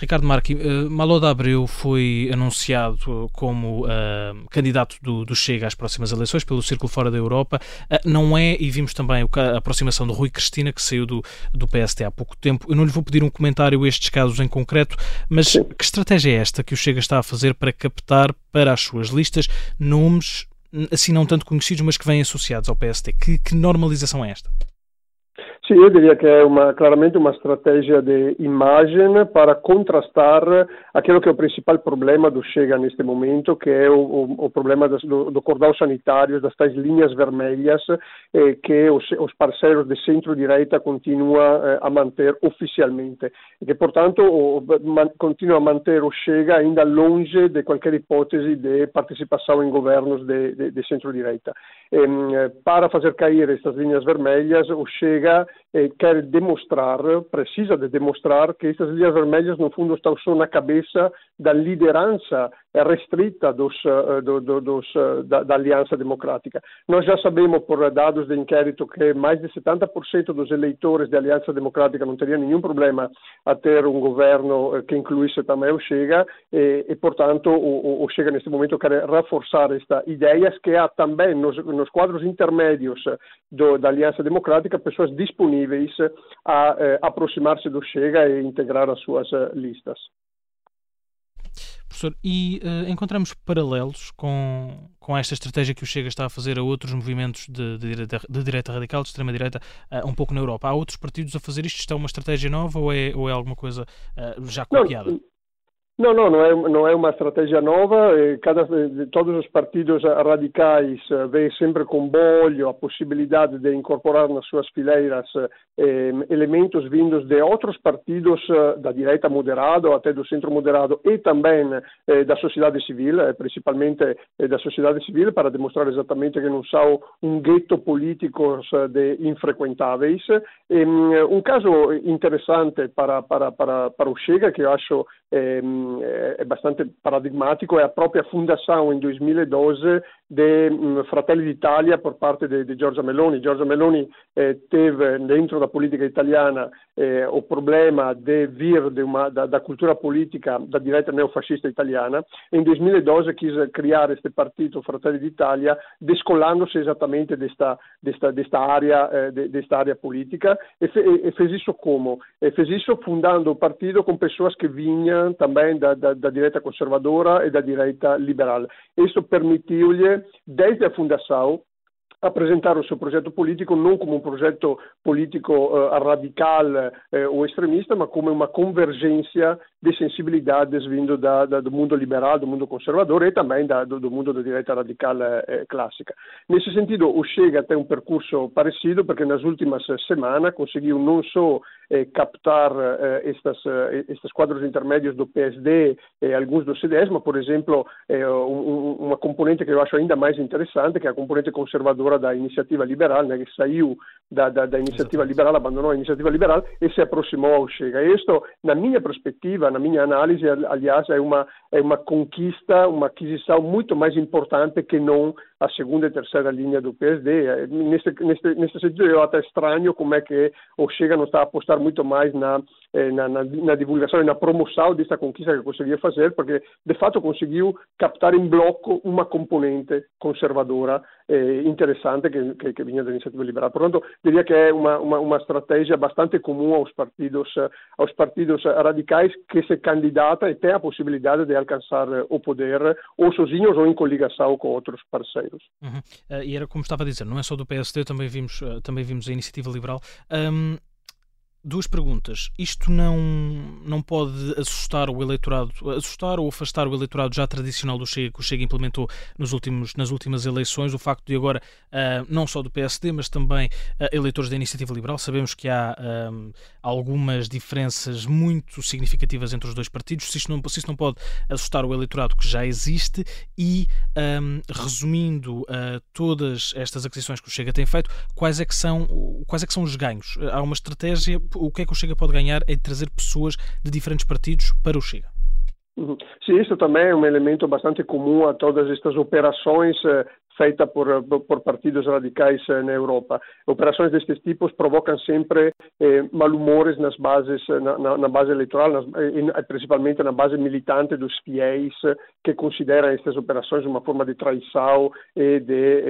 Ricardo Marque, uh, Maloda Abreu foi anunciado como uh, candidato do, do, Chega às próximas eleições pelo Círculo Fora da Europa. Uh, não é, e vimos também a aproximação de Rui Cristina, que saiu do, do PST há pouco tempo. Eu não lhe vou pedir um comentário a estes casos em concreto, mas Sim. que estratégia é esta que o Chega está a fazer para captar para as suas listas nomes assim não tanto conhecidos, mas que vêm associados ao PST? Que, que normalização é esta? Sim, eu diria que é uma, claramente uma estratégia de imagem para contrastar aquilo que é o principal problema do Chega neste momento, que é o, o, o problema do, cordão sanitário, das linhas vermelhas eh, que os, os, parceiros de centro-direita continuam eh, a manter oficialmente e que, portanto, o, man, continuam a manter o Chega ainda longe de qualquer hipótese de participação em governos de, centro-direita. Eh, para fazer cair estas linhas vermelhas, o Chega quer demonstrar, precisa de demonstrar que essas linhas vermelhas, no fundo, estão só na cabeça da liderança restrita dos, eh, do, do, dos, eh, da, da, Aliança Democrática. Nós já sabemos, por dados de inquérito, que mais de 70% dos eleitores da Aliança Democrática não teriam nenhum problema a ter um governo eh, que incluísse também o Chega e, e portanto, o, o, Chega neste momento quer reforçar esta ideia que há também nos, nos quadros intermédios do, da Aliança Democrática pessoas disponíveis a aproximar-se do Chega e integrar as suas listas. Professor, e uh, encontramos paralelos com, com esta estratégia que o Chega está a fazer a outros movimentos de, de, direita, de direita, radical, de extrema-direita, uh, um pouco na Europa. Há outros partidos a fazer isto? Isto é uma estratégia nova ou é, ou é alguma coisa uh, já copiada? Não, não, não, não é, não é uma estratégia nova. Cada, todos os partidos radicais eh, veem sempre com bolho a possibilidade de incorporar nas suas fileiras eh, elementos vindos de outros partidos eh, da direita moderada até do centro moderado e também eh, da sociedade civil, eh, principalmente eh, da sociedade civil, para demonstrar exatamente que não são um gueto político de infrequentáveis. um caso interessante para, para, para, para o Chega, que eu acho é, é bastante paradigmático, é a própria fundação em 2012 de um, Fratelli d'Italia por parte de, de Giorgia Meloni. Giorgia Meloni eh, teve dentro da política italiana eh, o problema de vir de uma, da, da, cultura política da direita neofascista italiana. Em 2012 quis criar este partito Fratelli d'Italia, descolando-se exatamente desta, desta, desta, área, eh, de, desta e, fe, e, fez isso como? E fez isso fundando o partido com pessoas que vinham também da, da, da direita conservadora e da direita liberal. Isso permitiu-lhe desde a fundação, apresentar o seu projeto político não como um projeto político uh, radical uh, ou extremista, mas como uma convergência de sensibilidades vindo da, da, do mundo liberal, do mundo conservador e também da, do, do, mundo da direita radical uh, clássica. Nesse sentido, o Chega tem um percurso parecido, porque nas últimas semanas conseguiu não só captar estas, estes quadros intermédios do PSD e alguns do CDS, mas, por exemplo, um, uma componente que eu acho ainda mais interessante, que é a componente conservadora da iniziativa liberale, che saiu da, da, da iniziativa liberale, abbandonò l'iniziativa liberale e si approssimò ao Chega. E questo, na minha perspectiva, na minha análise, aliás, é uma, é uma conquista, uma aquisição muito mais importante que não a segunda e terceira linha do PSD. Nesse, nesse, nesse sentido, eu até estranho como é que o Chega não está a apostar muito mais na, eh, na, na, na divulgação e na promoção dessa conquista que conseguia fazer, porque de fato conseguiu captar em bloco uma componente conservadora eh, interessante que, que, que vinha da iniciativa liberal. Portanto, diria que é uma, uma, uma estratégia bastante comum aos partidos, aos partidos radicais que se candidata e tem a possibilidade de alcançar o poder ou sozinhos ou em coligação com outros parceiros. Uhum. Uh, e era como estava a dizer, não é só do PSD, também vimos, uh, também vimos a iniciativa liberal. Um, duas perguntas. Isto não, não pode assustar o eleitorado, assustar ou afastar o eleitorado já tradicional do Chega, que o Chega implementou nos últimos, nas últimas eleições, o facto de agora, uh, não só do PSD, mas também uh, eleitores da Iniciativa Liberal, sabemos que há um, algumas diferenças muito significativas entre os dois partidos, se isto, não, se isto não pode assustar o eleitorado que já existe e, um, resumindo uh, todas estas aquisições que o Chega tem feito, quais é que são, quais é que são os ganhos? Há uma estratégia o que é que o Chega pode ganhar é trazer pessoas de diferentes partidos para o Chega. Uhum. Sim, isso também é um elemento bastante comum a todas estas operações eh, feita por, por partidos radicais na Europa. Operações destes tipos provocam sempre eh, malumores nas bases, na, na, na base eleitoral, nas, eh, principalmente na base militante dos fiéis que consideram estas operações uma forma de traição e de,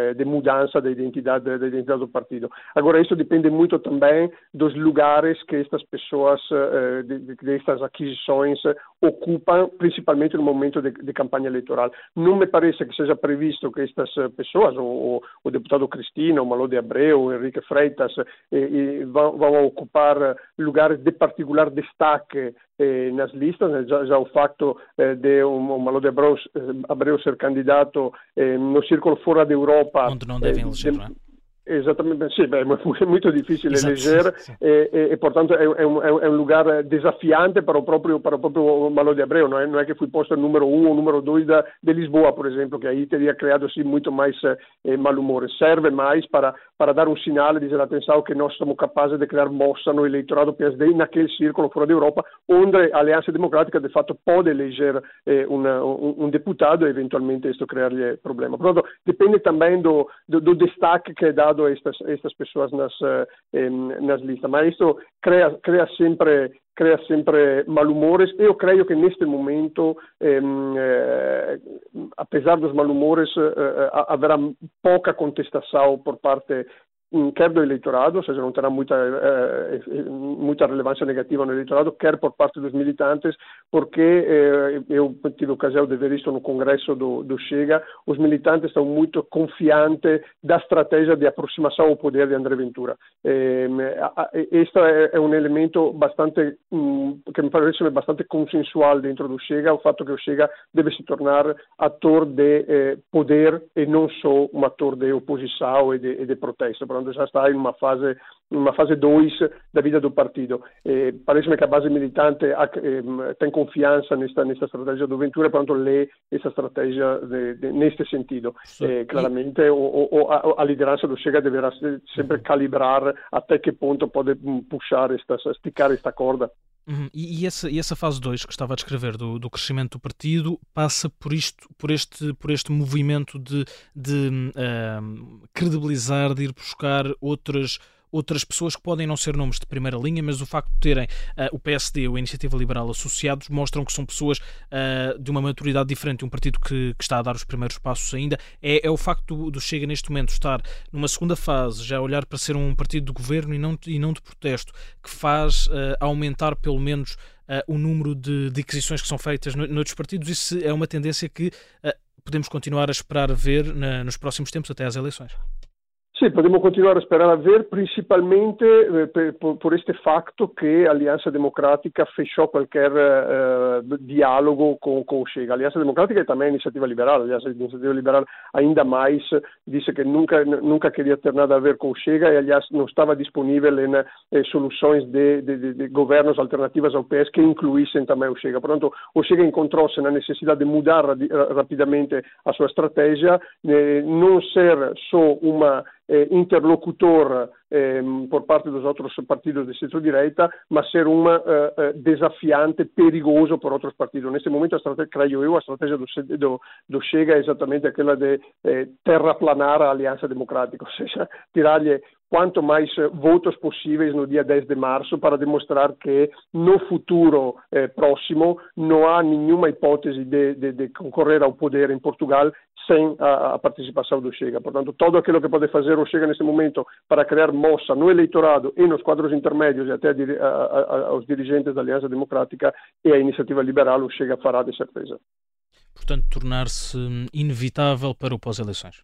eh, de mudança da identidade, da identidade do partido. Agora, isso depende muito também dos lugares que estas pessoas, eh, de, destas aquisições, ocupam, principalmente no momento de, de campanha eleitoral. Não me parece que seja previsto que estas pessoas, o, o deputado Cristina, o Malo de Abreu, o Henrique Freitas, eh, vão, vão, ocupar lugares de particular destaque eh, nas listas, né? já, já, o facto eh, de um, um Malo de Abreu, Abreu ser candidato no círculo fora da Europa. Onde não devem eleger, de, não é? Exatamente, è molto difficile esatto, leggere sì. e, e, e, portanto è, è, un, è, un, lugar desafiante per il proprio, per il proprio Malo de Abreu, non è, non è che fu posto il numero uno o numero due da, de Lisboa, per esempio, che ahí teria creado sì molto mais eh, malumore. Serve mais para, para dar un segnale, dizer atenção que nós somos capazes de criar mossa no eleitorado PSD naquele círculo fora da Europa, onde a Aliança Democrática de fato pode eleger eh, una, un, un, deputado e eventualmente questo creargli problema. Portanto, dipende também do, do, do destaque que é dado a estas, estas pessoas nas, eh, nas listas. Mas isso cria, cria sempre crea sempre malumores. Eu creio que neste momento, eh, apesar dos malumores, eh, haverá pouca contestação por parte quer do eleitorado, ou seja, não terá muita, eh, eh, muita relevância negativa no eleitorado, quer por parte dos militantes, porque eh, eu tive ocasião de ver isto no congresso do, do Chega, os militantes estão muito confiantes da estratégia de aproximação ao poder de André Ventura. Eh, este é, um elemento bastante, um, que me parece bastante consensual dentro do Chega, o fato que o Chega deve se tornar ator de eh, poder e não só um ator de oposição e de, e de protesto quando já está em uma fase uma fase 2 da vida do partido. Eh, Parece-me que a base militante eh, tem confiança nesta, nesta estratégia do Ventura, portanto lê essa estratégia de, de, neste sentido. Eh, claramente o, o, a, a, liderança do Chega deverá sempre calibrar até que ponto pode puxar, esta, esticar esta corda. Uhum. E, e, essa, e essa fase 2 que estava a descrever do, do crescimento do partido passa por isto, por este, por este movimento de, de uh, credibilizar, de ir buscar outras outras pessoas que podem não ser nomes de primeira linha, mas o facto de terem uh, o PSD ou a Iniciativa Liberal associados mostram que são pessoas uh, de uma maturidade diferente, um partido que, que, está a dar os primeiros passos ainda. É, é o facto do, do, Chega neste momento estar numa segunda fase, já olhar para ser um partido de governo e não, e não de protesto, que faz uh, aumentar pelo menos o número de, de, aquisições que são feitas no, noutros partidos. Isso é uma tendência que podemos continuar a esperar ver na, nos próximos tempos até às eleições. Sì, potremmo continuare a sperare a ver, principalmente eh, per, por este facto que a Aliança Democrática fechou qualquer eh, diálogo com, com o Chega. A Aliança Democrática e também a Iniciativa Liberal. A Aliança Iniciativa Liberal ainda mais disse que nunca, queria ter nada a ver com Chega e, aliás, não estava disponível em eh, soluções de, de, de, de, governos alternativas ao PS que incluíssem também o Chega. Portanto, o Chega encontrou-se na necessidade de mudar rapidamente a sua estratégia, eh, não ser só uma interlocutor eh, por parte dos outros partidos de centro-direita, mas ser uma eh, eh, desafiante, perigoso por outros partidos. Nesse momento, a estratégia, creio eu, a estratégia do, do, do Chega é exatamente aquela de eh, terraplanar a Aliança Democrática, ou seja, tirar-lhe quanto mais votos possíveis no dia 10 de março para demonstrar que no futuro eh, próximo não há nenhuma hipótese de, de, de, concorrer ao poder em Portugal sem a, a, participação do Chega. Portanto, todo aquilo que pode fazer o Chega nesse momento para criar moça no eleitorado e nos quadros intermédios e até a, a, aos dirigentes da Aliança Democrática e a Iniciativa Liberal, o Chega fará de certeza. Portanto, tornar-se inevitável para o pós-eleições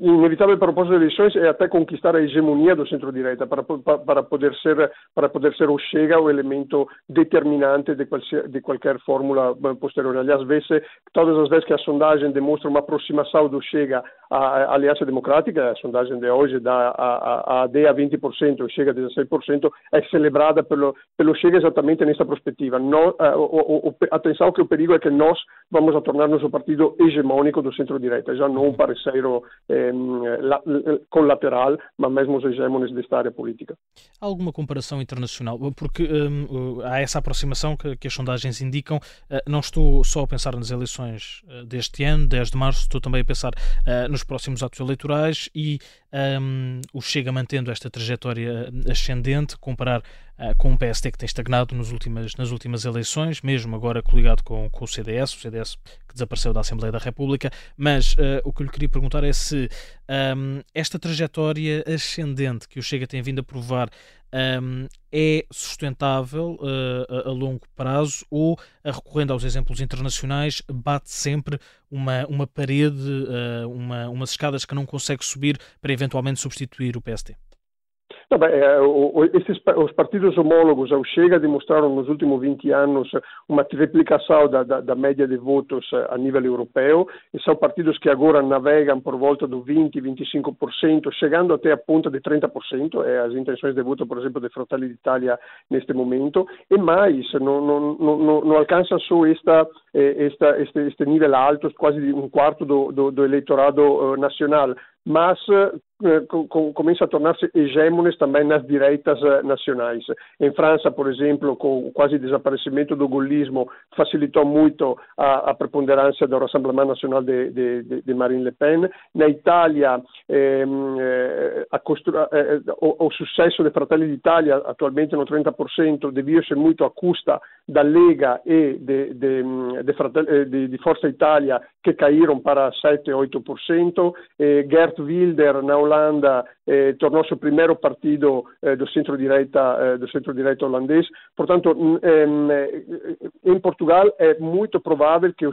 inevitável para o pós-eleições é até conquistar a hegemonia do centro-direita para, para, para, poder ser para poder ser o Chega o elemento determinante de, qual, de qualquer fórmula posterior. Aliás, vezes, todas as vezes que a sondagem demonstra uma aproximação do Chega à Aliança Democrática, a sondagem de hoje dá a, a AD a 20%, o Chega a 16%, é celebrada pelo, pelo Chega exatamente nessa perspectiva. No, uh, o, o, atenção que o perigo é que nós vamos a tornar-nos o partido hegemônico do centro-direita, já não um parceiro eh, la, colateral, mas mesmo os hegemones desta área política. Há alguma comparação internacional? Porque um, há essa aproximação que, que, as sondagens indicam. Uh, não estou só a pensar nas eleições deste ano, 10 de março, estou também a pensar uh, nos próximos atos eleitorais e um, o Chega mantendo esta trajetória ascendente, comparar com o PSD que tem estagnado nas últimas, nas últimas eleições, mesmo agora coligado com, com o CDS, o CDS que desapareceu da Assembleia da República. Mas uh, o que eu lhe queria perguntar é se um, esta trajetória ascendente que o Chega tem vindo a provar um, é sustentável uh, a, a, longo prazo ou, recorrendo aos exemplos internacionais, bate sempre uma, uma parede, uh, uma, umas escadas que não consegue subir para eventualmente substituir o PSD? No, beh, eh, esses, os partidos homólogos ao Chega demonstraram nos últimos 20 anos uma triplicação da, da, da média de votos eh, a nível europeu e são partidos que agora navegam por volta do 20-25%, chegando até a ponta de 30%, é as intenções de voto, por exemplo, de Fratelli d'Italia neste momento, e mais, não, não, não, não alcança só esta, esta, este, este nível alto, quase um quarto do, do, do eleitorado nacional, mas eh, começa a tornar-se hegemones também nas direitas eh, nacionais. Em França, por exemplo, com o quase desaparecimento do gaullismo, facilitou muito a, preponderância do Rassemblement Nacional de, de, de, Marine Le Pen. Na Itália, ehm, eh, eh, o, successo de Fratelli d'Italia, atualmente no 30%, devia-se muito a custa da Lega e di Forza Italia, che caíram para 7-8%. Eh, Gert Wilder, na Holanda eh, tornou seu primeiro partido eh, do centro-direita eh, do centro-direita holandês. Portanto, em Portugal é muito provável que o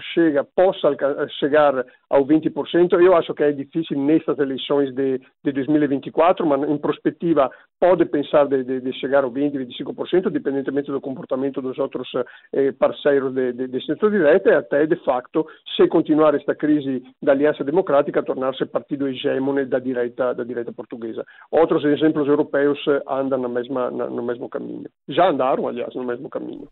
possa chegar ao 20%. Eu acho que é difícil nestas eleições de, de 2024, mas em perspectiva pode pensar de, de, de chegar ao 20, 25%, independentemente do comportamento dos outros eh, parceiros de, de, de centro-direita e até, de facto, se continuar esta crise da Aliança Democrática, tornar-se partido hegemone da direita, da direita portuguesa. Outros exemplos europeus andam na mesma, na, no mesmo caminho. Já andaram, aliás, no mesmo caminho.